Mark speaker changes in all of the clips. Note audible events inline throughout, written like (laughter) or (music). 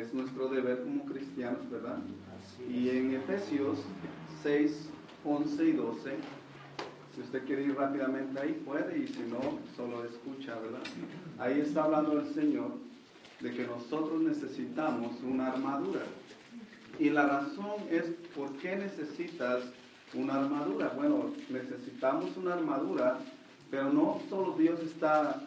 Speaker 1: Es nuestro deber como cristianos, ¿verdad? Y en Efesios 6, 11 y 12, si usted quiere ir rápidamente ahí, puede, y si no, solo escucha, ¿verdad? Ahí está hablando el Señor de que nosotros necesitamos una armadura. Y la razón es por qué necesitas una armadura. Bueno, necesitamos una armadura, pero no solo Dios está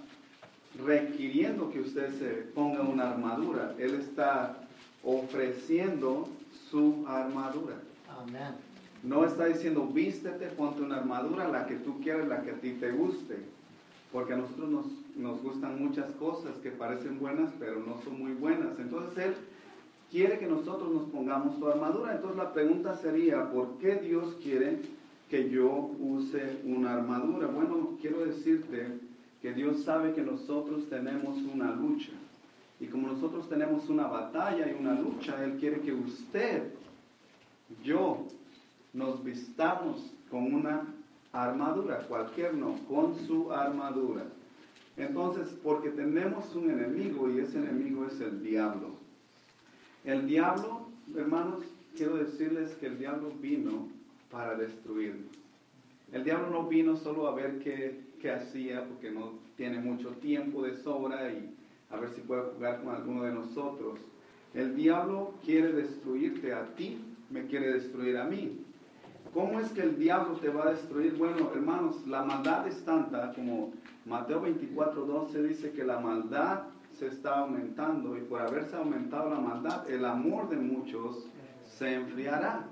Speaker 1: requiriendo que usted se ponga una armadura. Él está ofreciendo su armadura.
Speaker 2: Amen.
Speaker 1: No está diciendo vístete, ponte una armadura, la que tú quieras, la que a ti te guste. Porque a nosotros nos, nos gustan muchas cosas que parecen buenas, pero no son muy buenas. Entonces Él quiere que nosotros nos pongamos su armadura. Entonces la pregunta sería, ¿por qué Dios quiere que yo use una armadura? Bueno, quiero decirte que Dios sabe que nosotros tenemos una lucha. Y como nosotros tenemos una batalla y una lucha, Él quiere que usted, yo, nos vistamos con una armadura, cualquier no, con su armadura. Entonces, porque tenemos un enemigo y ese enemigo es el diablo. El diablo, hermanos, quiero decirles que el diablo vino para destruirnos. El diablo no vino solo a ver qué, qué hacía, porque no tiene mucho tiempo de sobra y a ver si puede jugar con alguno de nosotros. El diablo quiere destruirte a ti, me quiere destruir a mí. ¿Cómo es que el diablo te va a destruir? Bueno, hermanos, la maldad es tanta como Mateo 24, 12 dice que la maldad se está aumentando y por haberse aumentado la maldad, el amor de muchos se enfriará.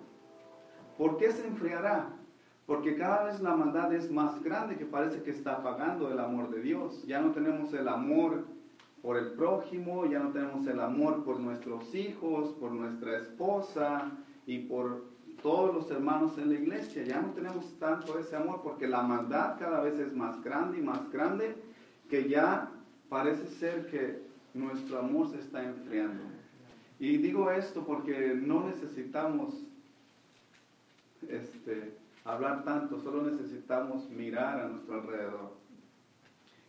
Speaker 1: ¿Por qué se enfriará? Porque cada vez la maldad es más grande que parece que está apagando el amor de Dios. Ya no tenemos el amor por el prójimo, ya no tenemos el amor por nuestros hijos, por nuestra esposa y por todos los hermanos en la iglesia. Ya no tenemos tanto ese amor porque la maldad cada vez es más grande y más grande que ya parece ser que nuestro amor se está enfriando. Y digo esto porque no necesitamos este, hablar tanto, solo necesitamos mirar a nuestro alrededor.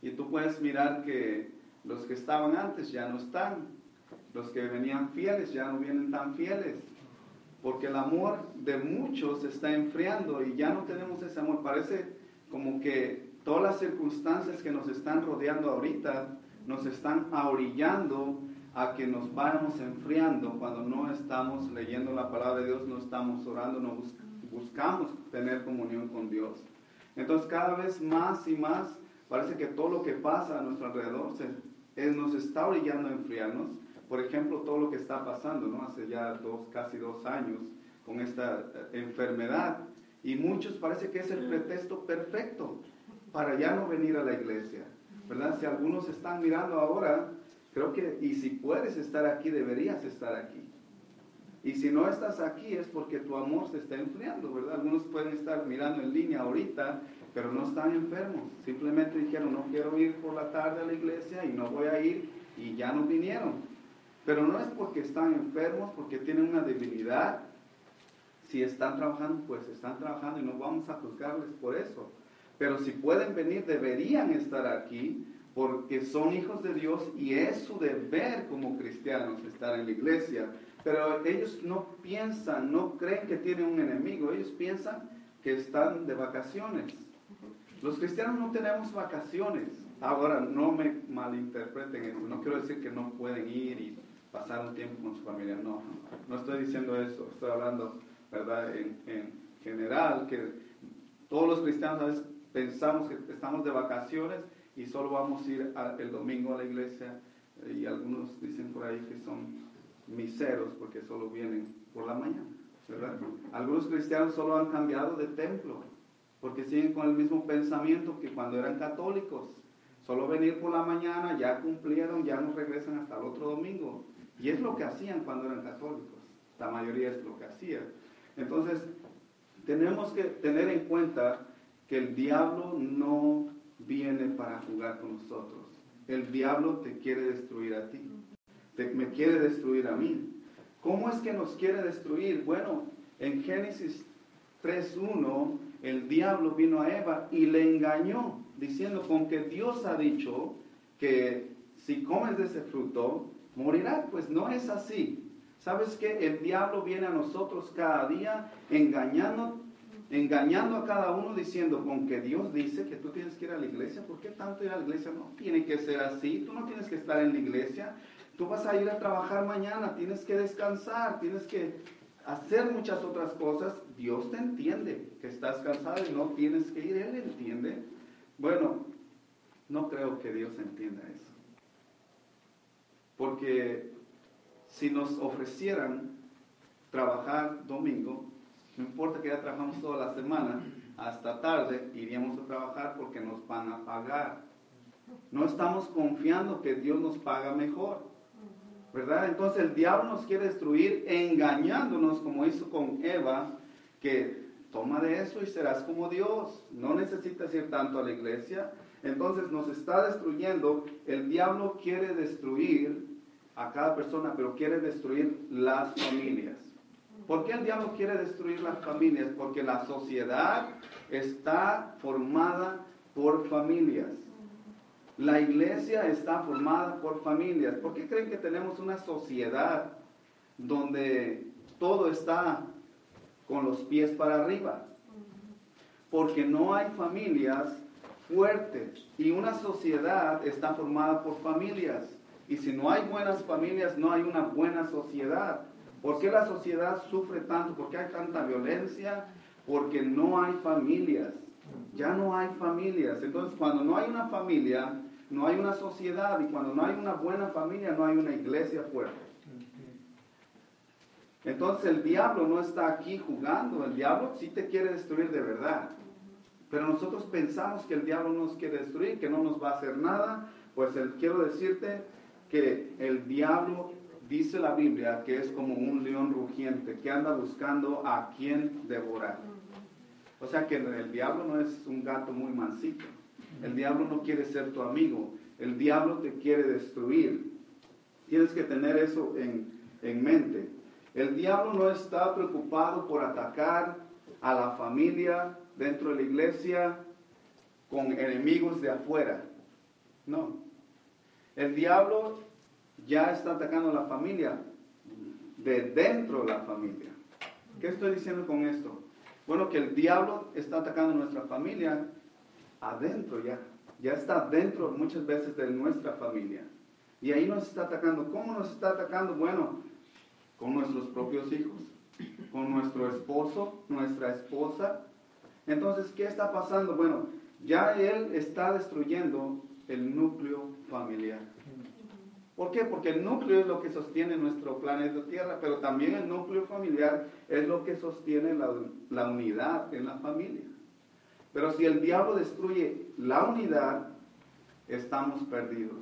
Speaker 1: Y tú puedes mirar que los que estaban antes ya no están, los que venían fieles ya no vienen tan fieles, porque el amor de muchos está enfriando y ya no tenemos ese amor. Parece como que todas las circunstancias que nos están rodeando ahorita nos están ahorillando a que nos vayamos enfriando cuando no estamos leyendo la palabra de Dios, no estamos orando, no buscamos tener comunión con Dios. Entonces cada vez más y más parece que todo lo que pasa a nuestro alrededor se, eh, nos está orillando a enfriarnos. Por ejemplo, todo lo que está pasando, ¿no? Hace ya dos, casi dos años con esta eh, enfermedad. Y muchos parece que es el pretexto perfecto para ya no venir a la iglesia. ¿Verdad? Si algunos están mirando ahora, creo que, y si puedes estar aquí, deberías estar aquí. Y si no estás aquí es porque tu amor se está enfriando, ¿verdad? Algunos pueden estar mirando en línea ahorita, pero no están enfermos. Simplemente dijeron, no quiero ir por la tarde a la iglesia y no voy a ir y ya no vinieron. Pero no es porque están enfermos, porque tienen una debilidad. Si están trabajando, pues están trabajando y no vamos a juzgarles por eso. Pero si pueden venir, deberían estar aquí porque son hijos de Dios y es su deber como cristianos estar en la iglesia. Pero ellos no piensan, no creen que tienen un enemigo, ellos piensan que están de vacaciones. Los cristianos no tenemos vacaciones. Ahora, no me malinterpreten eso, no quiero decir que no pueden ir y pasar un tiempo con su familia, no, no estoy diciendo eso, estoy hablando, ¿verdad? En, en general, que todos los cristianos a veces pensamos que estamos de vacaciones y solo vamos a ir el domingo a la iglesia y algunos dicen por ahí que son miseros porque solo vienen por la mañana, ¿verdad? Algunos cristianos solo han cambiado de templo porque siguen con el mismo pensamiento que cuando eran católicos. Solo venir por la mañana, ya cumplieron, ya no regresan hasta el otro domingo. Y es lo que hacían cuando eran católicos. La mayoría es lo que hacían. Entonces, tenemos que tener en cuenta que el diablo no viene para jugar con nosotros. El diablo te quiere destruir a ti. Me quiere destruir a mí. ¿Cómo es que nos quiere destruir? Bueno, en Génesis 3.1, el diablo vino a Eva y le engañó, diciendo con que Dios ha dicho que si comes de ese fruto, morirá. Pues no es así. ¿Sabes que El diablo viene a nosotros cada día engañando, engañando a cada uno diciendo, con que Dios dice que tú tienes que ir a la iglesia, ¿por qué tanto ir a la iglesia? No tiene que ser así, tú no tienes que estar en la iglesia, tú vas a ir a trabajar mañana, tienes que descansar, tienes que hacer muchas otras cosas. Dios te entiende que estás cansado y no tienes que ir, Él entiende. Bueno, no creo que Dios entienda eso. Porque si nos ofrecieran trabajar domingo, no importa que ya trabajamos toda la semana, hasta tarde iríamos a trabajar porque nos van a pagar. No estamos confiando que Dios nos paga mejor. ¿Verdad? Entonces el diablo nos quiere destruir engañándonos como hizo con Eva, que toma de eso y serás como Dios. No necesitas ir tanto a la iglesia. Entonces nos está destruyendo. El diablo quiere destruir a cada persona, pero quiere destruir las familias. ¿Por qué el diablo quiere destruir las familias? Porque la sociedad está formada por familias. La iglesia está formada por familias. ¿Por qué creen que tenemos una sociedad donde todo está con los pies para arriba? Porque no hay familias fuertes y una sociedad está formada por familias. Y si no hay buenas familias, no hay una buena sociedad. ¿Por qué la sociedad sufre tanto? ¿Por qué hay tanta violencia? Porque no hay familias. Ya no hay familias. Entonces, cuando no hay una familia, no hay una sociedad. Y cuando no hay una buena familia, no hay una iglesia fuerte. Entonces el diablo no está aquí jugando. El diablo sí te quiere destruir de verdad. Pero nosotros pensamos que el diablo nos quiere destruir, que no nos va a hacer nada. Pues quiero decirte que el diablo dice la Biblia que es como un león rugiente que anda buscando a quien devorar. O sea que el diablo no es un gato muy mansito. El diablo no quiere ser tu amigo. El diablo te quiere destruir. Tienes que tener eso en, en mente. El diablo no está preocupado por atacar a la familia dentro de la iglesia con enemigos de afuera. No. El diablo ya está atacando a la familia de dentro de la familia. ¿Qué estoy diciendo con esto? Bueno, que el diablo está atacando a nuestra familia adentro ya. Ya está dentro muchas veces de nuestra familia. Y ahí nos está atacando. ¿Cómo nos está atacando? Bueno, con nuestros propios hijos, con nuestro esposo, nuestra esposa. Entonces, ¿qué está pasando? Bueno, ya él está destruyendo el núcleo familiar. ¿Por qué? Porque el núcleo es lo que sostiene nuestro planeta Tierra, pero también el núcleo familiar es lo que sostiene la, unidad en la familia. Pero si el diablo destruye la unidad, estamos perdidos.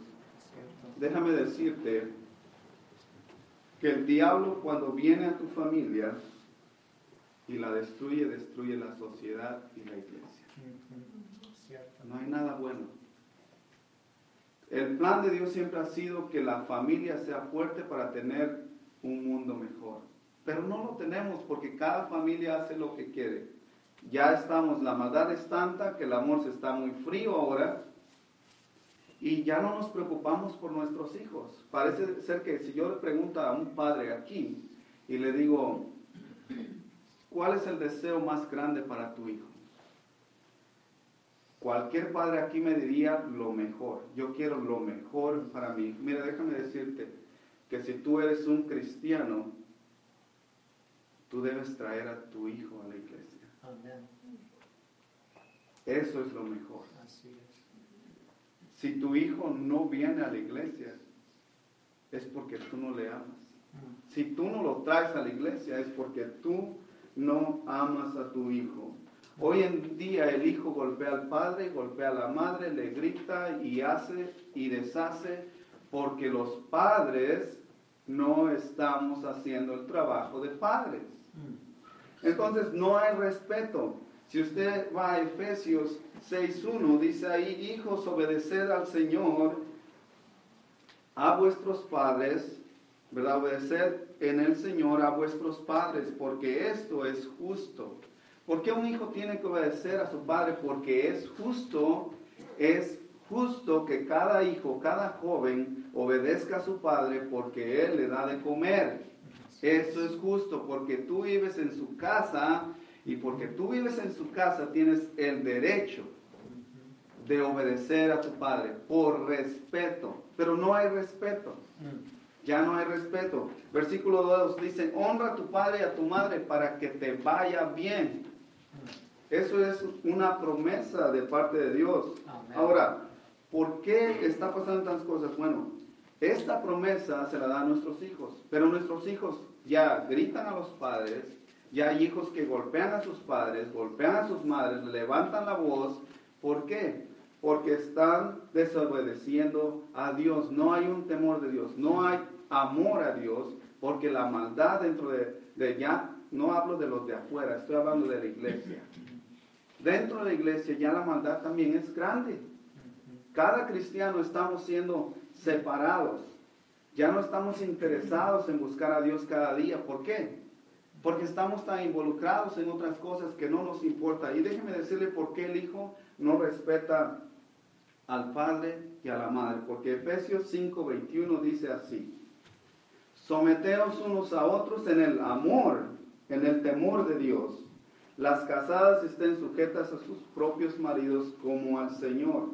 Speaker 1: Déjame decirte que el diablo cuando viene a tu familia y la destruye, destruye la sociedad y la iglesia. No hay nada bueno. El plan de Dios siempre ha sido que la familia sea fuerte para tener un mundo mejor. Pero no lo tenemos porque cada familia hace lo que quiere. Ya estamos, la maldad es tanta que el amor se está muy frío ahora y ya no nos preocupamos por nuestros hijos. Parece ser que si yo le pregunto a un padre aquí y le digo, ¿cuál es el deseo más grande para tu hijo? Cualquier padre aquí me diría lo mejor. Yo quiero lo mejor para mí. Mira, déjame decirte que si tú eres un cristiano, tú debes traer a tu hijo a la iglesia. Amén. Eso es lo mejor. Así es. Si tu hijo no viene a la iglesia, es porque tú no le amas. Mm. Si tú no lo traes a la iglesia, es porque tú no amas a tu hijo. Hoy en día el hijo golpea al padre, golpea a la madre, le grita y hace y deshace porque los padres no estamos haciendo el trabajo de padres. Entonces no hay respeto. Si usted va a Efesios 6.1, dice ahí, hijos, obedeced al Señor, a vuestros padres, ¿verdad? Obedeced en el Señor a vuestros padres, porque esto es justo. ¿Por qué un hijo tiene que obedecer a su padre? Porque es justo, es justo que cada hijo, cada joven obedezca a su padre porque él le da de comer. Eso es justo, porque tú vives en su casa y porque tú vives en su casa tienes el derecho de obedecer a tu padre por respeto. Pero no hay respeto. Ya no hay respeto. Versículo 2 dice, honra a tu padre y a tu madre para que te vaya bien. Eso es una promesa de parte de Dios. Ahora, ¿por qué está pasando tantas cosas? Bueno, esta promesa se la da a nuestros hijos, pero nuestros hijos ya gritan a los padres, ya hay hijos que golpean a sus padres, golpean a sus madres, levantan la voz. ¿Por qué? Porque están desobedeciendo a Dios. No hay un temor de Dios, no hay amor a Dios, porque la maldad dentro de, de ya, no hablo de los de afuera, estoy hablando de la iglesia. Dentro de la iglesia ya la maldad también es grande. Cada cristiano estamos siendo separados. Ya no estamos interesados en buscar a Dios cada día. ¿Por qué? Porque estamos tan involucrados en otras cosas que no nos importa. Y déjeme decirle por qué el Hijo no respeta al Padre y a la Madre. Porque Efesios 5:21 dice así. Someteos unos a otros en el amor, en el temor de Dios las casadas estén sujetas a sus propios maridos como al Señor.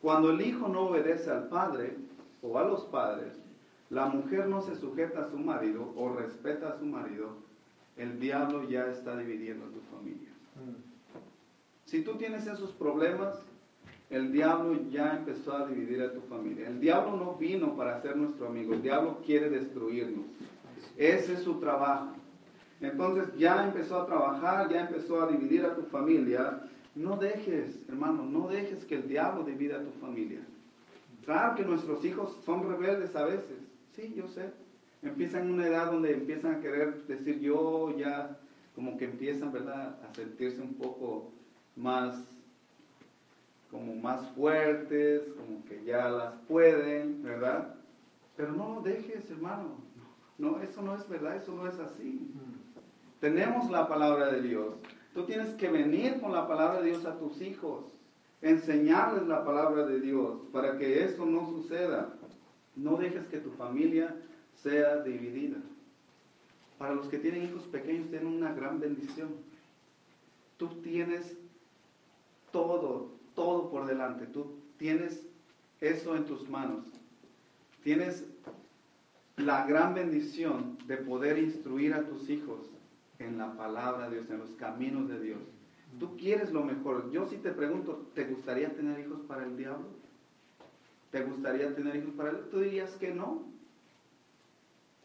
Speaker 1: Cuando el hijo no obedece al padre o a los padres, la mujer no se sujeta a su marido o respeta a su marido, el diablo ya está dividiendo tu familia. Si tú tienes esos problemas, el diablo ya empezó a dividir a tu familia. El diablo no vino para ser nuestro amigo, el diablo quiere destruirnos. Ese es su trabajo. Entonces ya empezó a trabajar, ya empezó a dividir a tu familia. No dejes, hermano, no dejes que el diablo divida a tu familia. Claro que nuestros hijos son rebeldes a veces, sí, yo sé. Empiezan en una edad donde empiezan a querer decir yo, ya como que empiezan, ¿verdad?, a sentirse un poco más, como más fuertes, como que ya las pueden, ¿verdad? Pero no lo dejes, hermano. No, eso no es verdad, eso no es así. Tenemos la palabra de Dios. Tú tienes que venir con la palabra de Dios a tus hijos, enseñarles la palabra de Dios para que eso no suceda. No dejes que tu familia sea dividida. Para los que tienen hijos pequeños, tienen una gran bendición. Tú tienes todo, todo por delante. Tú tienes eso en tus manos. Tienes la gran bendición de poder instruir a tus hijos en la palabra de Dios, en los caminos de Dios. Tú quieres lo mejor. Yo si te pregunto, ¿te gustaría tener hijos para el diablo? ¿Te gustaría tener hijos para él? Tú dirías que no.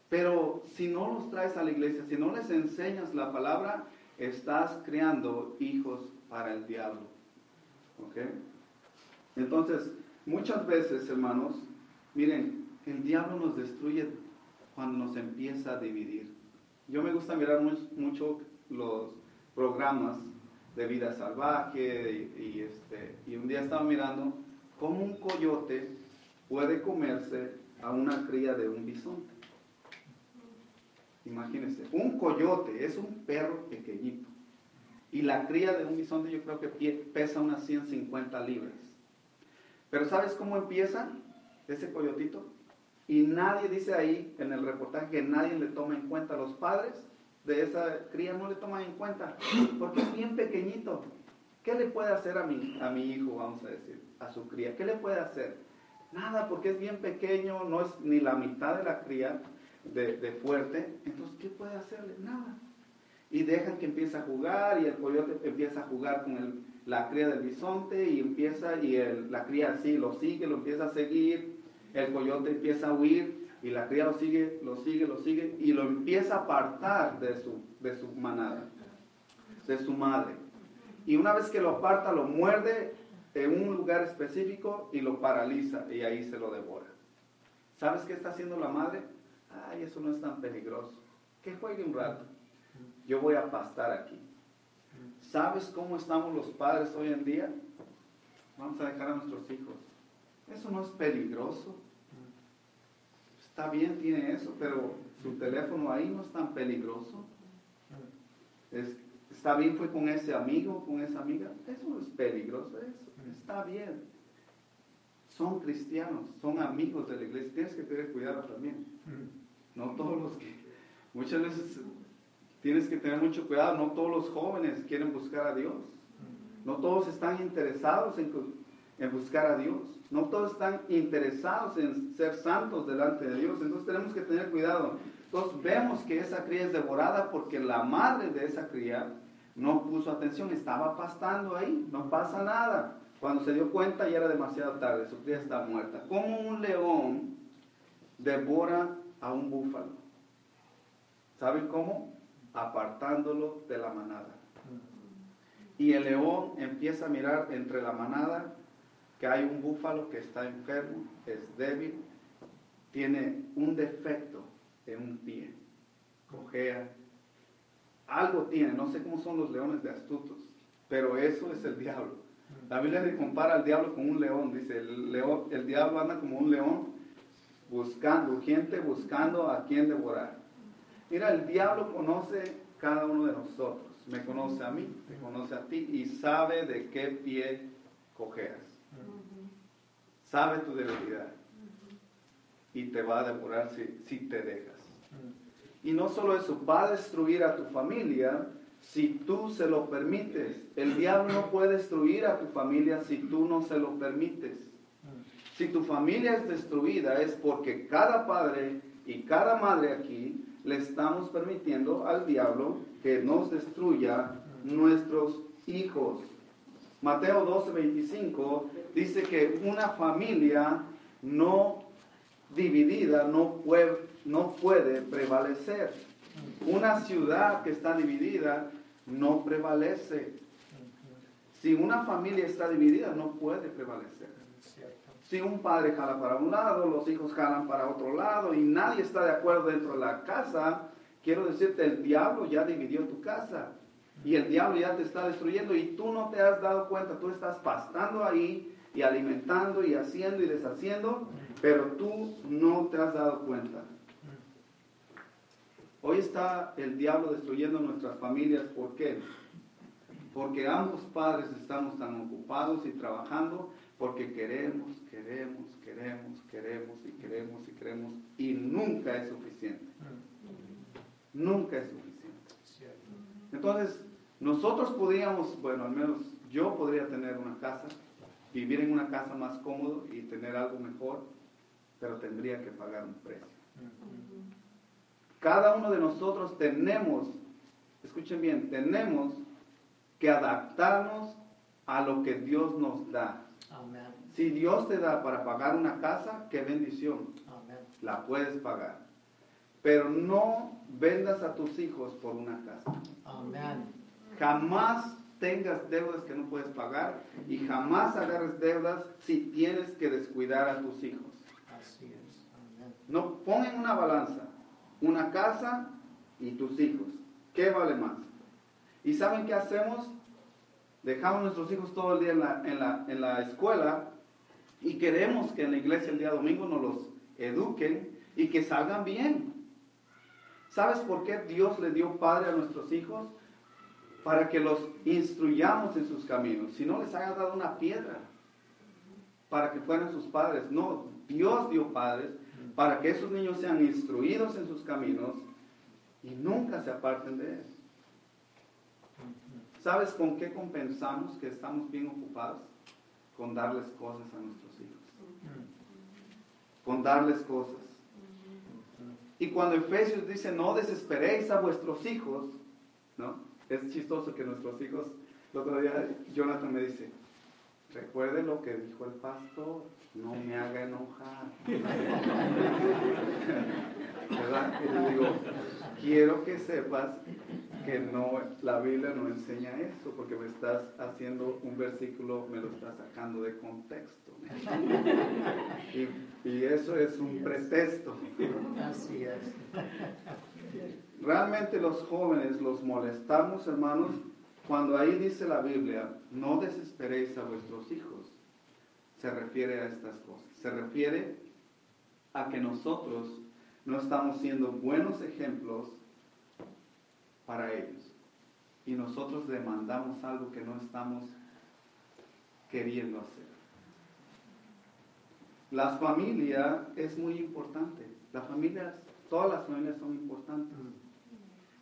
Speaker 1: Pero si no los traes a la iglesia, si no les enseñas la palabra, estás creando hijos para el diablo. ¿Ok? Entonces, muchas veces, hermanos, miren, el diablo nos destruye cuando nos empieza a dividir. Yo me gusta mirar mucho los programas de vida salvaje y, este, y un día estaba mirando cómo un coyote puede comerse a una cría de un bisonte. Imagínense, un coyote es un perro pequeñito y la cría de un bisonte yo creo que pesa unas 150 libras. Pero ¿sabes cómo empieza ese coyotito? Y nadie dice ahí en el reportaje que nadie le toma en cuenta. Los padres de esa cría no le toman en cuenta porque es bien pequeñito. ¿Qué le puede hacer a mi, a mi hijo, vamos a decir, a su cría? ¿Qué le puede hacer? Nada, porque es bien pequeño, no es ni la mitad de la cría de, fuerte. Entonces, ¿qué puede hacerle? Nada. Y dejan que empiece a jugar y el coyote empieza a jugar con la cría del bisonte y empieza, y el, la cría así lo sigue, lo empieza a seguir el coyote empieza a huir y la cría lo sigue, lo sigue, lo sigue y lo empieza a apartar de su, de su manada, de su madre. Y una vez que lo aparta, lo muerde en un lugar específico y lo paraliza y ahí se lo devora. ¿Sabes qué está haciendo la madre? Ay, eso no es tan peligroso. Que juegue un rato. Yo voy a pastar aquí. ¿Sabes cómo estamos los padres hoy en día? Vamos a dejar a nuestros hijos eso no es peligroso. Está bien, tiene eso, pero su teléfono ahí no es tan peligroso. está bien, fue con ese amigo, con esa amiga. Eso es peligroso, eso está bien. son cristianos, son amigos de la iglesia. Tienes que tener cuidado también. No todos los que, muchas veces tienes que tener mucho cuidado, no todos los jóvenes quieren buscar a Dios. No todos están interesados en, en buscar a Dios. No todos están interesados en ser santos delante de Dios. Entonces tenemos que tener cuidado. Entonces vemos que esa cría es devorada porque la madre de esa cría no puso atención, estaba pastando ahí, no pasa nada. Cuando se dio cuenta ya era demasiado tarde, su cría está muerta. Como un león devora a un búfalo. ¿Saben cómo? Apartándolo de la manada. Y el león empieza a mirar entre la manada que hay un búfalo que está enfermo, es débil, tiene un defecto en un pie, cojea, algo tiene, no sé cómo son los leones de astutos, pero eso es el diablo. La Biblia compara al diablo con un león, dice, el, león, el diablo anda como un león buscando, gente buscando a quien devorar. Mira, el diablo conoce cada uno de nosotros, me conoce a mí, me conoce a ti y sabe de qué pie cojeas. Sabe tu debilidad y te va a devorar si, si te dejas. Y no solo eso, va a destruir a tu familia si tú se lo permites. El diablo no puede destruir a tu familia si tú no se lo permites. Si tu familia es destruida es porque cada padre y cada madre aquí le estamos permitiendo al diablo que nos destruya nuestros hijos. Mateo 12, 25 dice que una familia no dividida no puede, no puede prevalecer. Una ciudad que está dividida no prevalece. Si una familia está dividida, no puede prevalecer. Si un padre jala para un lado, los hijos jalan para otro lado y nadie está de acuerdo dentro de la casa, quiero decirte, el diablo ya dividió tu casa y el diablo ya te está destruyendo y tú no te has dado cuenta, tú estás pastando ahí y alimentando y haciendo y deshaciendo, pero tú no te has dado cuenta. Hoy está el diablo destruyendo nuestras familias. ¿Por qué? Porque ambos padres estamos tan ocupados y trabajando porque queremos, queremos, queremos, queremos y queremos y queremos y nunca es suficiente. Nunca es suficiente. Entonces, nosotros podríamos, bueno, al menos yo podría tener una casa, vivir en una casa más cómodo y tener algo mejor, pero tendría que pagar un precio. Cada uno de nosotros tenemos, escuchen bien, tenemos que adaptarnos a lo que Dios nos da. Si Dios te da para pagar una casa, qué bendición. La puedes pagar. Pero no vendas a tus hijos por una casa. Jamás tengas deudas que no puedes pagar y jamás agarres deudas si tienes que descuidar a tus hijos. No ponen una balanza, una casa y tus hijos. ¿Qué vale más? ¿Y saben qué hacemos? Dejamos a nuestros hijos todo el día en la, en la, en la escuela y queremos que en la iglesia el día domingo nos los eduquen y que salgan bien. ¿Sabes por qué Dios le dio padre a nuestros hijos? Para que los instruyamos en sus caminos. Si no les haya dado una piedra para que fueran sus padres. No, Dios dio padres para que esos niños sean instruidos en sus caminos y nunca se aparten de él. ¿Sabes con qué compensamos que estamos bien ocupados? Con darles cosas a nuestros hijos. Con darles cosas. Y cuando Efesios dice, no desesperéis a vuestros hijos, ¿no? Es chistoso que nuestros hijos, el otro día Jonathan me dice, recuerde lo que dijo el pastor, no me haga enojar. (laughs) ¿Verdad? Y le digo, quiero que sepas que no, la Biblia no enseña eso, porque me estás haciendo un versículo, me lo estás sacando de contexto. Y, y eso es un pretexto.
Speaker 2: Así es.
Speaker 1: Realmente los jóvenes los molestamos, hermanos, cuando ahí dice la Biblia, no desesperéis a vuestros hijos, se refiere a estas cosas. Se refiere a que nosotros no estamos siendo buenos ejemplos para ellos. Y nosotros demandamos algo que no estamos queriendo hacer. la familia es muy importante. La familia, todas las familias son importantes.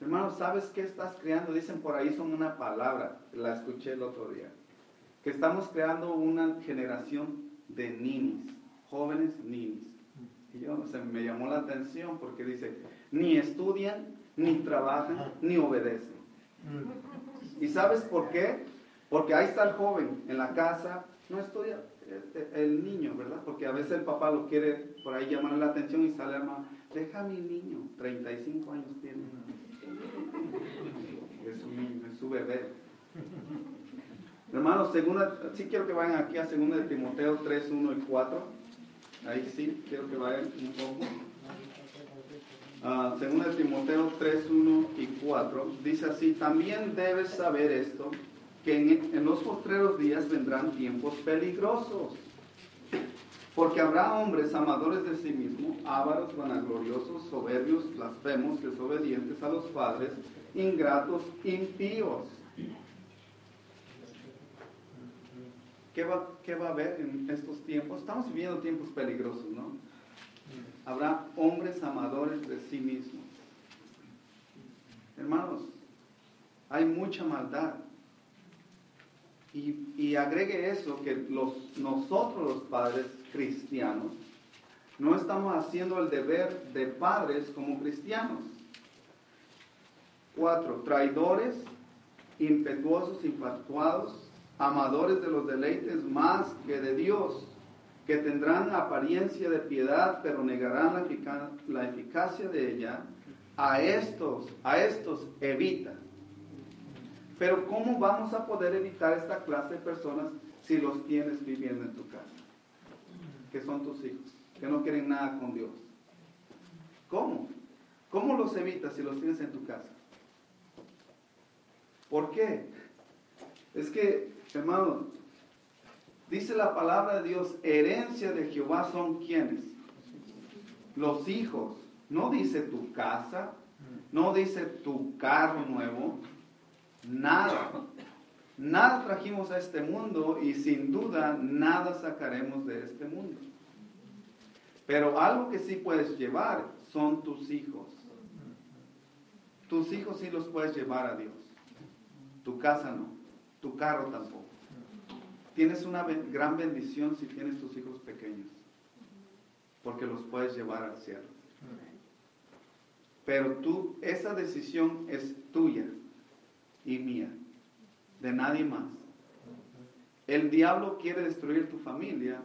Speaker 1: Hermano, ¿sabes qué estás creando? Dicen por ahí, son una palabra, la escuché el otro día, que estamos creando una generación de ninis, jóvenes ninis. Y yo, se me llamó la atención porque dice, ni estudian, ni trabajan, ni obedecen. (laughs) ¿Y sabes por qué? Porque ahí está el joven en la casa, no estudia el, niño, ¿verdad? Porque a veces el papá lo quiere por ahí llamar la atención y sale hermano, deja a mi niño, 35 años tiene. (laughs) Es niño, es su bebé. Hermanos, segunda, sí quiero que vayan aquí a 2 de Timoteo 3, 1 y 4. Ahí sí, quiero que vayan un poco. Uh, segunda de Timoteo 3, 1 y 4. Dice así, también debes saber esto, que en, en los postreros días vendrán tiempos peligrosos. Porque habrá hombres amadores de sí mismos, ávaros, vanagloriosos, soberbios, blasfemos, desobedientes a los padres, ingratos, impíos. ¿Qué va, ¿Qué va a haber en estos tiempos? Estamos viviendo tiempos peligrosos, ¿no? Habrá hombres amadores de sí mismos. Hermanos, hay mucha maldad. Y, y, agregue eso, que los, nosotros los padres cristianos no estamos haciendo el deber de padres como cristianos. Cuatro, traidores, impetuosos, infatuados, amadores de los deleites más que de Dios, que tendrán apariencia de piedad, pero negarán la, la eficacia de ella. A estos, a estos evita. Pero ¿cómo vamos a poder evitar esta clase de personas si los tienes viviendo en tu casa? Que son tus hijos, que no quieren nada con Dios. ¿Cómo? ¿Cómo los evitas si los tienes en tu casa? ¿Por qué? Es que, hermanos, dice la palabra de Dios, herencia de Jehová son quienes? Los hijos. No dice tu casa, no dice tu carro nuevo, nada. Nada trajimos a este mundo y sin duda nada sacaremos de este mundo. Pero algo que sí puedes llevar son tus hijos. Tus hijos sí los puedes llevar a Dios. Tu casa no. Tu carro tampoco. Tienes una gran bendición si tienes tus hijos pequeños. Porque los puedes llevar al cielo. Pero tú, esa decisión es tuya y mía, de nadie más. El diablo quiere destruir tu familia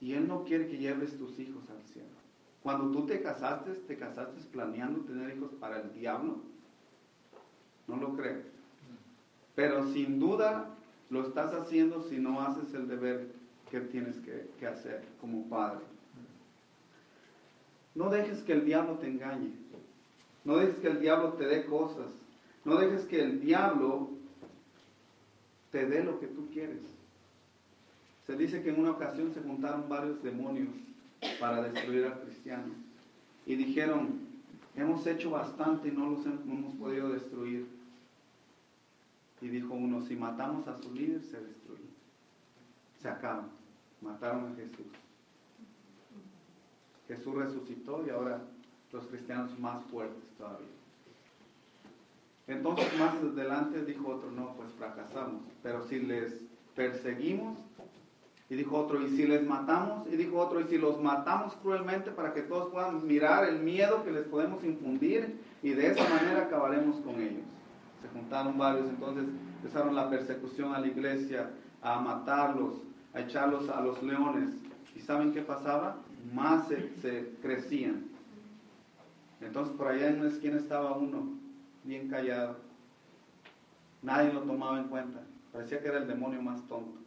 Speaker 1: y él no quiere que lleves tus hijos al cielo. Cuando tú te casaste, te casaste planeando tener hijos para el diablo. No lo creo. Pero sin duda lo estás haciendo si no haces el deber que tienes que, hacer como padre. No dejes que el diablo te engañe. No dejes que el diablo te dé cosas no dejes que el diablo te dé lo que tú quieres. Se dice que en una ocasión se juntaron varios demonios para destruir al cristiano. Y dijeron, hemos hecho bastante y no los hemos podido destruir. Y dijo uno, si matamos a su líder, se destruye. Se acaba. Mataron a Jesús. Jesús resucitó y ahora los cristianos más fuertes todavía. Entonces más adelante dijo otro, no, pues fracasamos. Pero si les perseguimos, y dijo otro, y si les matamos, y dijo otro, y si los matamos cruelmente para que todos puedan mirar el miedo que les podemos infundir, y de esa manera acabaremos con ellos. Se juntaron varios, entonces empezaron la persecución a la iglesia, a matarlos, a echarlos a los leones. ¿Y saben qué pasaba? Más se, crecían. Entonces por allá en una esquina estaba uno bien callado. Nadie lo tomaba en cuenta. Parecía que era el demonio más tonto.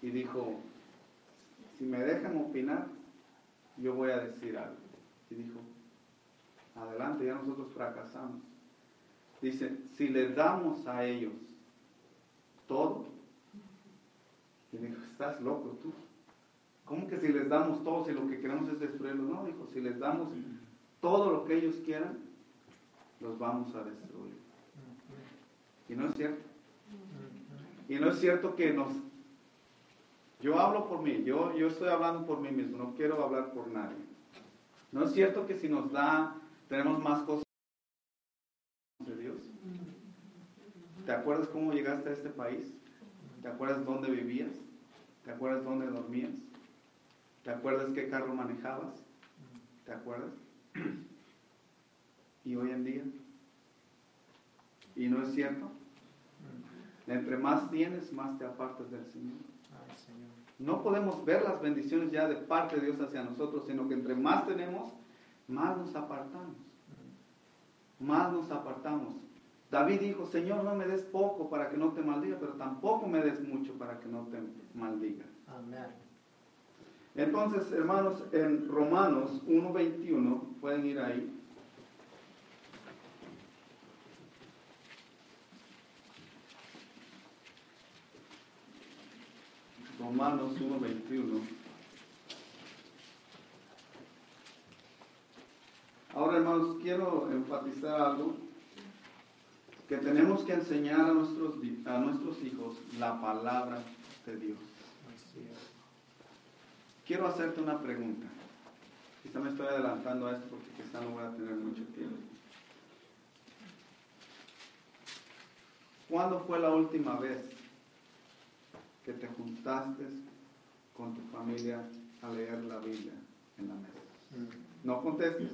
Speaker 1: Y dijo, si me dejan opinar, yo voy a decir algo. Y dijo, adelante, ya nosotros fracasamos. Dice, si les damos a ellos todo, y dijo, estás loco tú. ¿Cómo que si les damos todo si lo que queremos es destruirlos? No, dijo, si les damos todo lo que ellos quieran, los vamos a destruir. Y no es cierto. Y no es cierto que nos Yo hablo por mí, yo, yo estoy hablando por mí mismo, no quiero hablar por nadie. ¿No es cierto que si nos da, tenemos más cosas de Dios? ¿Te acuerdas cómo llegaste a este país? ¿Te acuerdas dónde vivías? ¿Te acuerdas dónde dormías? ¿Te acuerdas qué carro manejabas? ¿Te acuerdas? ¿Y hoy en día? ¿Y no es cierto? Entre más tienes, más te apartas del Señor. No podemos ver las bendiciones ya de parte de Dios hacia nosotros, sino que entre más tenemos, más nos apartamos. Más nos apartamos. David dijo, Señor, no me des poco para que no te maldiga, pero tampoco me des mucho para que no te maldiga. Amén. Entonces, hermanos, en Romanos 1.21, pueden ir ahí. Romanos 1.21. Ahora, hermanos, quiero enfatizar algo que tenemos que enseñar a nuestros, a nuestros hijos la palabra de Dios. Quiero hacerte una pregunta. Quizá me estoy adelantando a esto porque quizá no voy a tener mucho tiempo. ¿Cuándo fue la última vez que te juntaste con tu familia a leer la Biblia en la mesa? Mm. No contestes.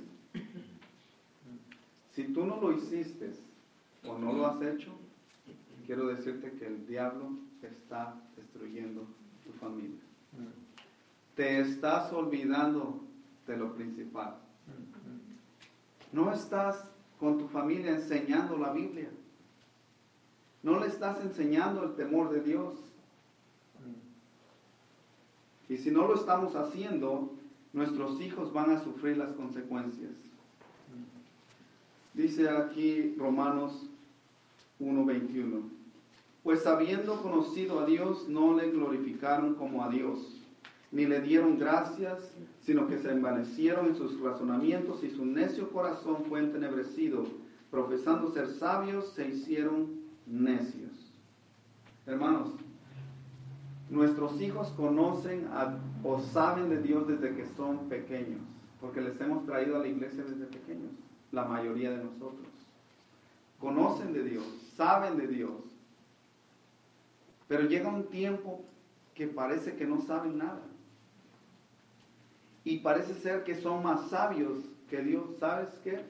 Speaker 1: Si tú no lo hiciste, o no lo has hecho, quiero decirte que el diablo está destruyendo tu familia. Te estás olvidando de lo principal. No estás con tu familia enseñando la Biblia. No le estás enseñando el temor de Dios. Y si no lo estamos haciendo, nuestros hijos van a sufrir las consecuencias. Dice aquí Romanos 1.21. Pues habiendo conocido a Dios, no le glorificaron como a Dios, ni le dieron gracias, sino que se envanecieron en sus razonamientos y su necio corazón fue entenebrecido. Profesando ser sabios, se hicieron necios. Hermanos, nuestros hijos conocen o saben de Dios desde que son pequeños, porque les hemos traído a la iglesia desde pequeños, la mayoría de nosotros. Conocen de Dios, saben de Dios. Pero llega un tiempo que parece que no saben nada. Y parece ser que son más sabios que Dios. ¿Sabes qué?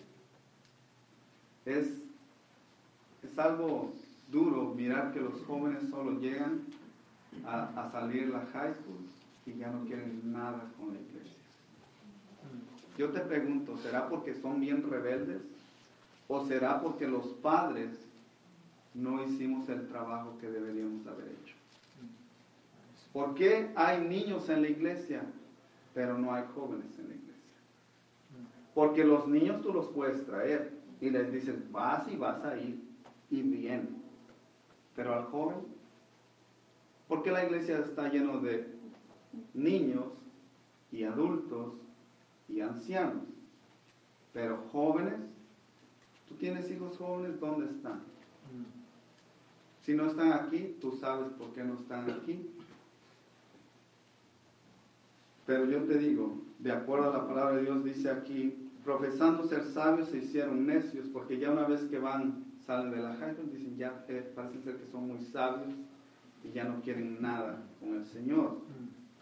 Speaker 1: Es, es algo duro mirar que los jóvenes solo llegan a, a salir la high school y ya no quieren nada con la iglesia. Yo te pregunto, ¿será porque son bien rebeldes? ¿O será porque los padres no hicimos el trabajo que deberíamos haber hecho. ¿Por qué hay niños en la iglesia, pero no hay jóvenes en la iglesia? Porque los niños tú los puedes traer y les dices, vas y vas a ir, y bien. Pero al joven, ¿por qué la iglesia está lleno de niños y adultos y ancianos? Pero jóvenes, ¿tú tienes hijos jóvenes? ¿Dónde están? Si no están aquí, tú sabes por qué no están aquí. Pero yo te digo, de acuerdo a la palabra de Dios, dice aquí, profesando ser sabios se hicieron necios, porque ya una vez que van, salen de la high dicen, ya eh, parece ser que son muy sabios y ya no quieren nada con el Señor.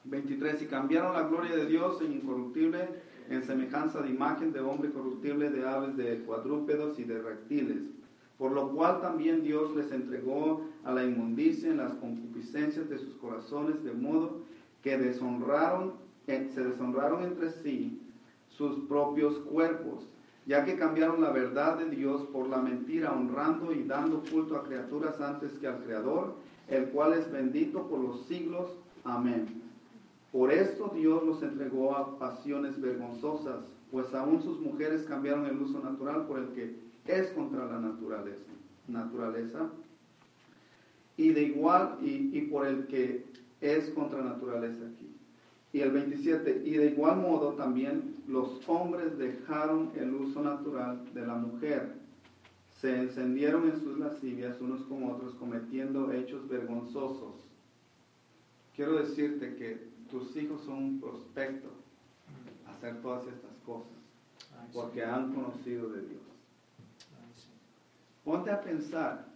Speaker 1: 23, y cambiaron la gloria de Dios en incorruptible, en semejanza de imagen de hombre corruptible, de aves, de cuadrúpedos y de reptiles por lo cual también Dios les entregó a la inmundicia en las concupiscencias de sus corazones, de modo que deshonraron, eh, se deshonraron entre sí sus propios cuerpos, ya que cambiaron la verdad de Dios por la mentira, honrando y dando culto a criaturas antes que al Creador, el cual es bendito por los siglos. Amén. Por esto Dios los entregó a pasiones vergonzosas, pues aún sus mujeres cambiaron el uso natural por el que es contra la naturaleza, naturaleza y de igual y, por el que es contra naturaleza aquí. Y el 27, y de igual modo también los hombres dejaron el uso natural de la mujer, se encendieron en sus lascivias unos con otros, cometiendo hechos vergonzosos. quiero decirte que tus hijos son un prospecto a hacer todas estas cosas, porque han conocido de Dios. Ponte a pensar,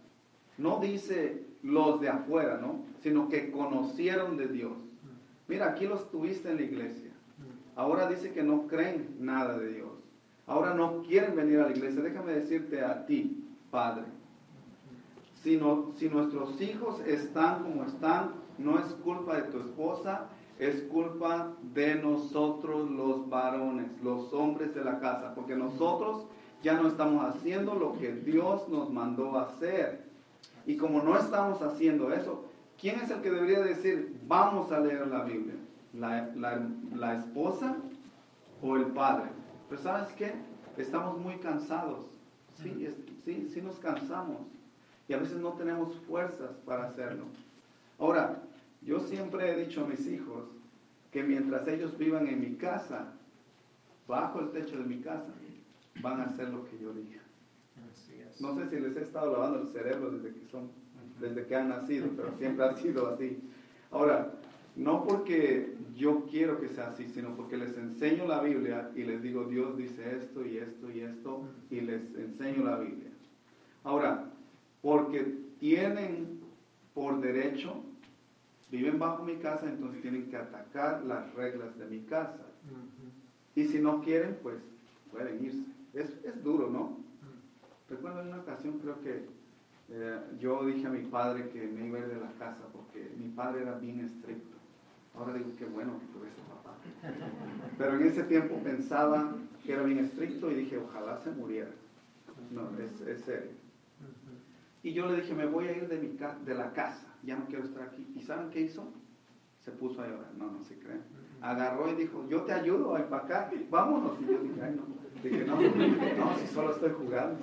Speaker 1: no dice los de afuera, ¿no? Sino que conocieron de Dios. Mira, aquí los tuviste en la iglesia.
Speaker 2: Mm.
Speaker 1: Ahora dice que no creen nada de Dios. Ahora no quieren venir a la iglesia. Déjame decirte a ti, Padre. Si, no- si nuestros hijos están como están, no es culpa de tu esposa, es culpa de nosotros los varones, los hombres de la casa, porque nosotros ya no estamos haciendo lo que Dios nos mandó hacer. Y como no estamos haciendo eso, ¿quién es el que debería decir, vamos a leer la Biblia? ¿La, la- la esposa o el padre? Pero ¿sabes qué? Estamos muy cansados. Sí, es- sí, sí nos cansamos. Y a veces no tenemos fuerzas para hacerlo. Ahora, yo siempre he dicho a mis hijos que mientras ellos vivan en mi casa, bajo el techo de mi casa, van a hacer lo que yo diga. No sé si les he estado lavando el cerebro desde que son, desde que han nacido, pero siempre ha (laughs) sido así. Ahora, no porque yo quiero que sea así, sino porque les enseño la Biblia y les digo, Dios dice esto y esto y esto, y les enseño la Biblia. Ahora, porque tienen por derecho, viven bajo mi casa, entonces tienen que atacar las reglas de mi casa. Y si no quieren, pues pueden irse. Es, es duro, ¿no? Recuerdo en una ocasión, creo que eh, yo dije a mi padre que me iba a ir de la casa porque mi padre era bien estricto. Ahora digo, qué bueno que tuve ese papá. Pero en ese tiempo pensaba que era bien estricto y dije, ojalá se muriera. No, es, serio. Y yo le dije, me voy a ir de, mi ca- de la casa, ya no quiero estar aquí. ¿Y saben qué hizo? Se puso a llorar, no, no se creen. Agarró y dijo, yo te ayudo a empacar, vámonos. Y yo dije, ay, no. Dije, no, no, si solo estoy jugando.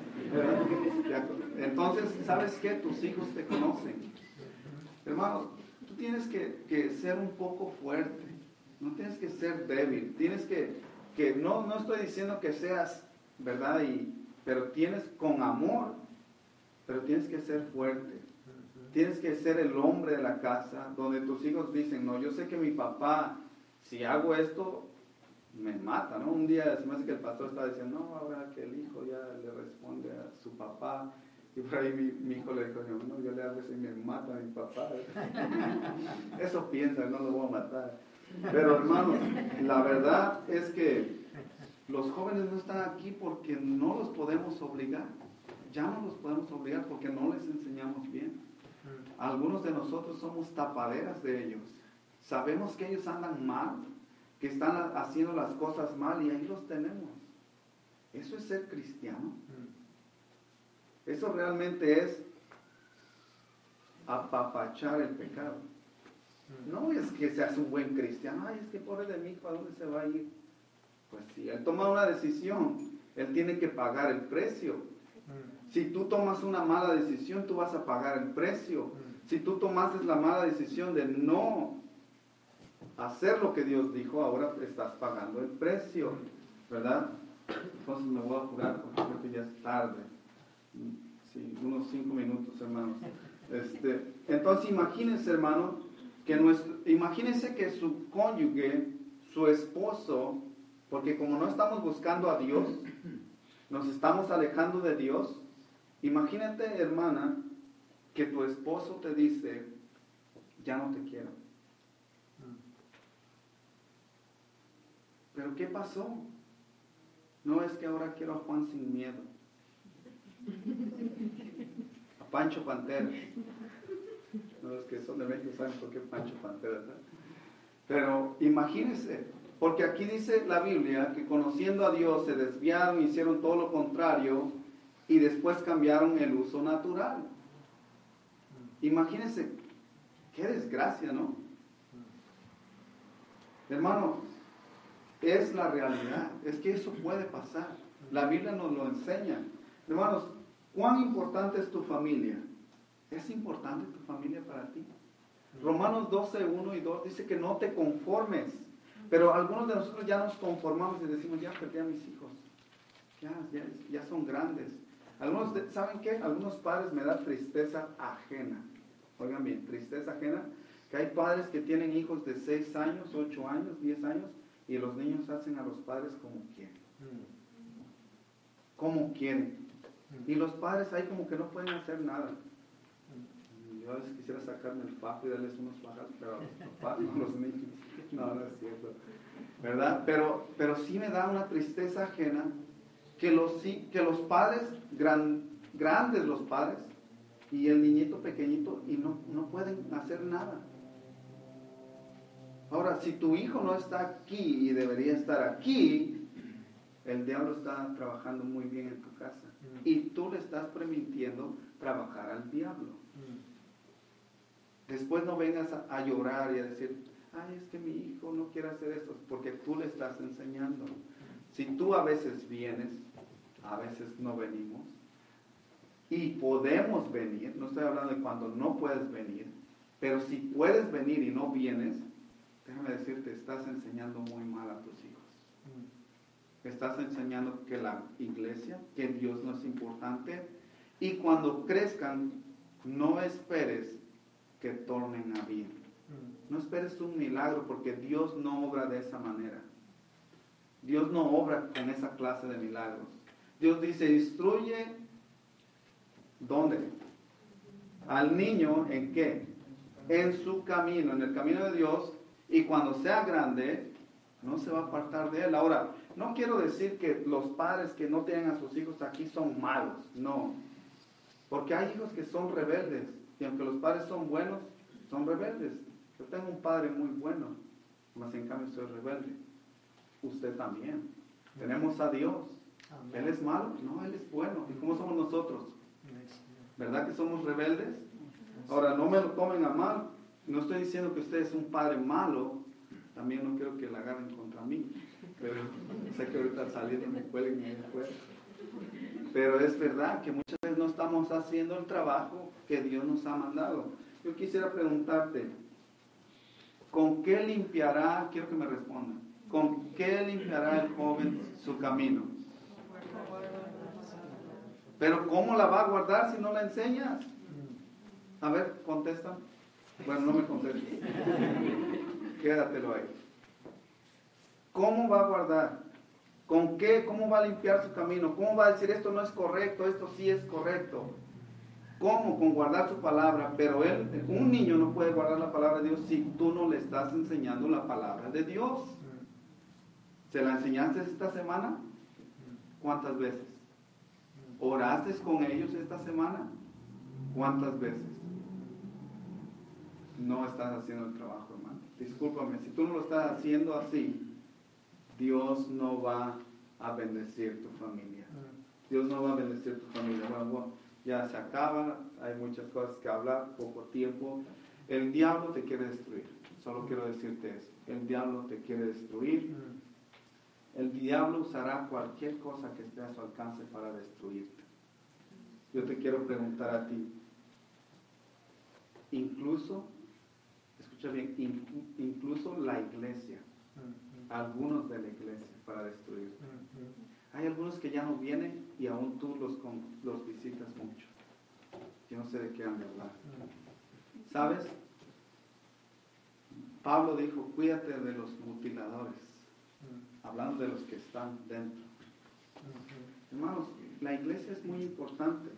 Speaker 1: Entonces, ¿sabes qué? Tus hijos te conocen. Hermanos, tienes que, que ser un poco fuerte, no tienes que ser débil, tienes que, que no, no estoy diciendo que seas, ¿verdad? Y, pero tienes con amor, pero tienes que ser fuerte. Tienes que ser el hombre de la casa, donde tus hijos dicen, no, yo sé que mi papá, si hago esto, me mata, ¿no? Un día se me que el pastor está diciendo, no, ahora que el hijo ya le responde a su papá, y por ahí mi, mi hijo le dijo, no, yo le hago eso y me mata a mi papá. (laughs) Eso piensa, no lo voy a matar. Pero hermanos, la verdad es que los jóvenes no están aquí porque no los podemos obligar. Ya no los podemos obligar porque no les enseñamos bien.
Speaker 2: Mm.
Speaker 1: Algunos de nosotros somos tapaderas de ellos. Sabemos que ellos andan mal, que están ha- haciendo las cosas mal y ahí los tenemos. ¿Eso es ser cristiano? Eso realmente es apapachar el pecado.
Speaker 2: Mm.
Speaker 1: No es que seas un buen cristiano, ay, es que pobre de mí, ¿para dónde se va a ir? Pues si él toma una decisión, él tiene que pagar el precio.
Speaker 2: Mm.
Speaker 1: Si tú tomas una mala decisión, tú vas a pagar el precio.
Speaker 2: Mm.
Speaker 1: Si tú tomaste la mala decisión de no hacer lo que Dios dijo, ahora estás pagando el precio, ¿verdad? Entonces me voy a jugar porque creo que ya es tarde. Sí, unos cinco minutos, hermanos. Este, entonces imagínense, hermano, que nuestro, imagínense que su cónyuge, su esposo, porque como no estamos buscando a Dios, nos estamos alejando de Dios, imagínate, hermana, que tu esposo te dice, ya no te quiero. ¿Pero qué pasó? No es que ahora quiero a Juan sin miedo. A Pancho Pantera. No, los que son de México saben por qué Pancho Pantera. ¿verdad? Pero imagínense, porque aquí dice la Biblia que conociendo a Dios se desviaron, hicieron todo lo contrario y después cambiaron el uso natural. Imagínense, qué desgracia, ¿no? Hermano, es la realidad, es que eso puede pasar. La Biblia nos lo enseña. Hermanos, ¿cuán importante es tu familia? ¿Es importante tu familia para ti? Romanos 12, 1 y 2 dice que no te conformes. Pero algunos de nosotros ya nos conformamos y decimos, ya perdí a mis hijos. Ya, ya, ya son grandes. Algunos, de- ¿saben qué? Algunos padres me da tristeza ajena. Oigan bien, tristeza ajena. Que Que hay padres que tienen hijos de 6 años, 8 años, 10 años, y los niños hacen a los padres como quieren.
Speaker 2: Mm.
Speaker 1: Como quieren. Y los padres ahí como que no pueden hacer nada. Yo a veces quisiera sacarme el fajo y darles unos fajas, pero a los papás, no a los niños. No, no es cierto. ¿Verdad? Pero, pero sí me da una tristeza ajena que los, que los padres, gran- grandes los padres, y el niñito pequeñito, y no, no pueden hacer nada. Ahora, si tu hijo no está aquí y debería estar aquí, el diablo está trabajando muy bien en tu casa.
Speaker 2: Mm.
Speaker 1: Y tú le estás permitiendo trabajar al diablo.
Speaker 2: Mm.
Speaker 1: Después no vengas a, a llorar y a decir, ay, es que mi hijo no quiere hacer esto, porque tú le estás enseñando. Si tú a veces vienes, a veces no venimos, y podemos venir, no estoy hablando de cuando no puedes venir, pero si puedes venir y no vienes, déjame decirte, estás enseñando muy mal a tus hijos.
Speaker 2: Mm.
Speaker 1: Estás enseñando que la iglesia, que Dios no es importante. Y cuando crezcan, no esperes que tornen a bien.
Speaker 2: Mm.
Speaker 1: No esperes un milagro porque Dios no obra de esa manera. Dios no obra con esa clase de milagros. Dios dice, instruye, ¿dónde? Al niño en qué? En su camino, en el camino de Dios. Y cuando sea grande, no se va a apartar de él. Ahora, no quiero decir que los padres que no tienen a sus hijos aquí son malos, no. Porque hay hijos que son rebeldes. Y aunque los padres son buenos, son rebeldes. Yo tengo un padre muy bueno, mas en cambio soy rebelde. Usted también. Tenemos a Dios. ¿Él es malo? No, Él es bueno. ¿Y cómo somos nosotros? ¿Verdad que somos rebeldes? Ahora, no me lo tomen a mal. No estoy diciendo que usted es un padre malo. También no quiero que la agarren contra mí. Pero sé que ahorita saliendo me cuelguen ahí afuera. Pero es verdad que muchas veces no estamos haciendo el trabajo que Dios nos ha mandado. Yo quisiera preguntarte, ¿con qué limpiará, quiero que me respondan, ¿con qué limpiará el joven su camino? Pero ¿cómo la va a guardar si no la enseñas? A ver, contesta. Bueno, no me contestes. (laughs) Quédatelo ahí. ¿Cómo va a guardar? ¿Con qué? ¿Cómo va a limpiar su camino? ¿Cómo va a decir esto no es correcto, esto sí es correcto? ¿Cómo? Con guardar su palabra. Pero él, un niño no puede guardar la palabra de Dios si tú no le estás enseñando la palabra de Dios. ¿Se la enseñaste esta semana? ¿Cuántas veces? ¿Oraste con ellos esta semana? ¿Cuántas veces? No estás haciendo el trabajo, hermano. Discúlpame, si tú no lo estás haciendo así, Dios no va a bendecir tu familia.
Speaker 2: Mm.
Speaker 1: Dios no va a bendecir tu familia. Bueno, bueno, ya se acaba, hay muchas cosas que hablar, poco tiempo. El diablo te quiere destruir. Solo quiero decirte eso. El diablo te quiere destruir.
Speaker 2: Mm.
Speaker 1: El diablo usará cualquier cosa que esté a su alcance para destruirte. Yo te quiero preguntar a ti, incluso, escucha bien, in- incluso la iglesia,
Speaker 2: Mm.
Speaker 1: Algunos de la iglesia para destruirte. Hay algunos que ya no vienen y aún tú los, los visitas mucho. Yo no sé de qué han de hablar. ¿Sabes? Pablo dijo, cuídate de los mutiladores, hablando de los que están dentro. Hermanos, la iglesia es muy importante.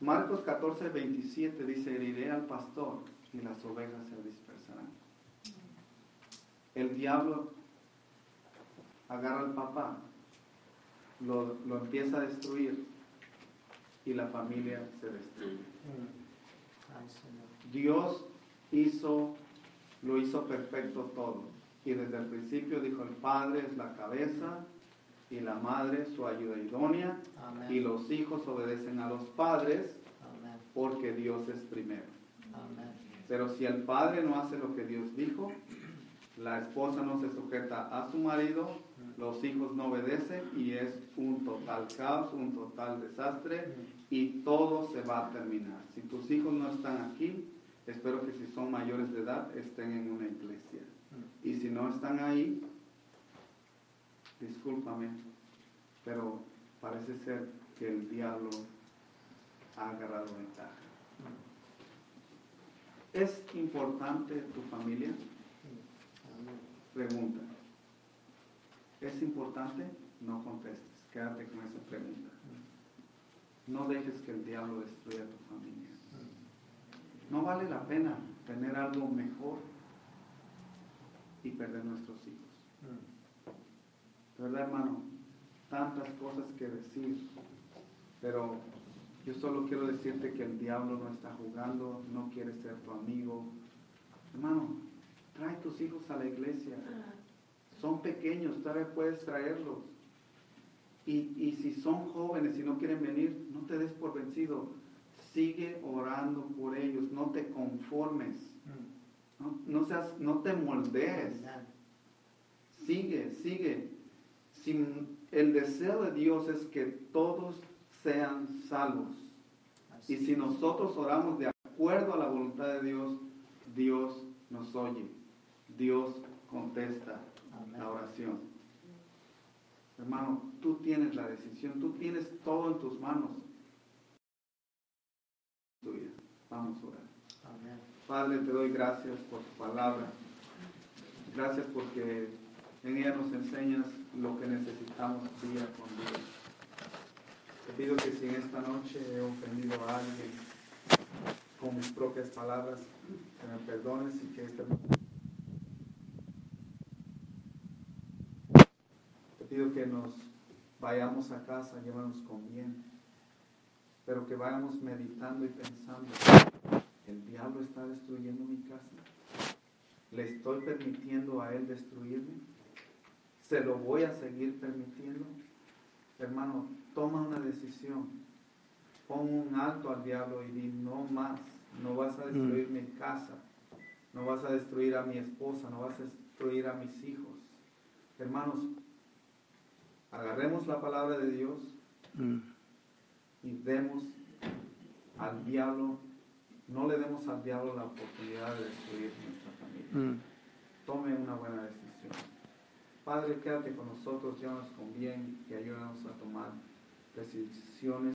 Speaker 1: Marcos 14, 27 dice, heriré al pastor y las ovejas se dispersarán. El diablo agarra al papá, lo, lo empieza a destruir y la familia se destruye. Dios hizo, lo hizo perfecto todo. Y desde el principio dijo, el padre es la cabeza y la madre su ayuda idónea.
Speaker 2: Amén.
Speaker 1: Y los hijos obedecen a los padres
Speaker 2: Amén.
Speaker 1: porque Dios es primero.
Speaker 2: Amén.
Speaker 1: Pero si el padre no hace lo que Dios dijo, la esposa no se sujeta a su marido, los hijos no obedecen y es un total caos, un total desastre y todo se va a terminar. Si tus hijos no están aquí, espero que si son mayores de edad estén en una iglesia. Y si no están ahí, discúlpame, pero parece ser que el diablo ha agarrado ventaja. ¿Es importante tu familia? Pregunta. ¿Es importante? No contestes. Quédate con esa pregunta. No dejes que el diablo destruya tu familia. No vale la pena tener algo mejor y perder nuestros hijos. ¿Verdad, hermano? Tantas cosas que decir, pero yo solo quiero decirte que el diablo no está jugando, no quiere ser tu amigo. Hermano, trae tus hijos a la iglesia. Son pequeños, todavía puedes traerlos. Y, y si son jóvenes y no quieren venir, no te des por vencido. Sigue orando por ellos, no te conformes. No, no seas, no te moldees. Sigue, sigue. Sin, el deseo de Dios es que todos sean salvos.
Speaker 2: Así
Speaker 1: Y si nosotros oramos de acuerdo a la voluntad de Dios, Dios nos oye. Dios contesta. La oración. Hermano, tú tienes la decisión, tú tienes todo en tus manos. Tuya. Vamos a orar.
Speaker 2: Amén.
Speaker 1: Padre, te doy gracias por tu palabra. Gracias porque en ella nos enseñas lo que necesitamos día con día. Te pido que si en esta noche he ofendido a alguien con mis propias palabras, que me perdones y que este... Te pido que nos vayamos a casa, llévanos con bien, pero que vayamos meditando y pensando. El diablo está destruyendo mi casa. ¿Le estoy permitiendo a él destruirme? ¿Se lo voy a seguir permitiendo? Hermano, toma una decisión. Pon un alto al diablo y di no más. No vas a destruir mi casa. No vas a destruir a mi esposa. No vas a destruir a mis hijos. Hermanos, agarremos la palabra de Dios y demos al diablo, no le demos al diablo la oportunidad de destruir nuestra familia. Tome una buena decisión. Padre, quédate con nosotros, llévanos con bien y ayúdanos a tomar decisiones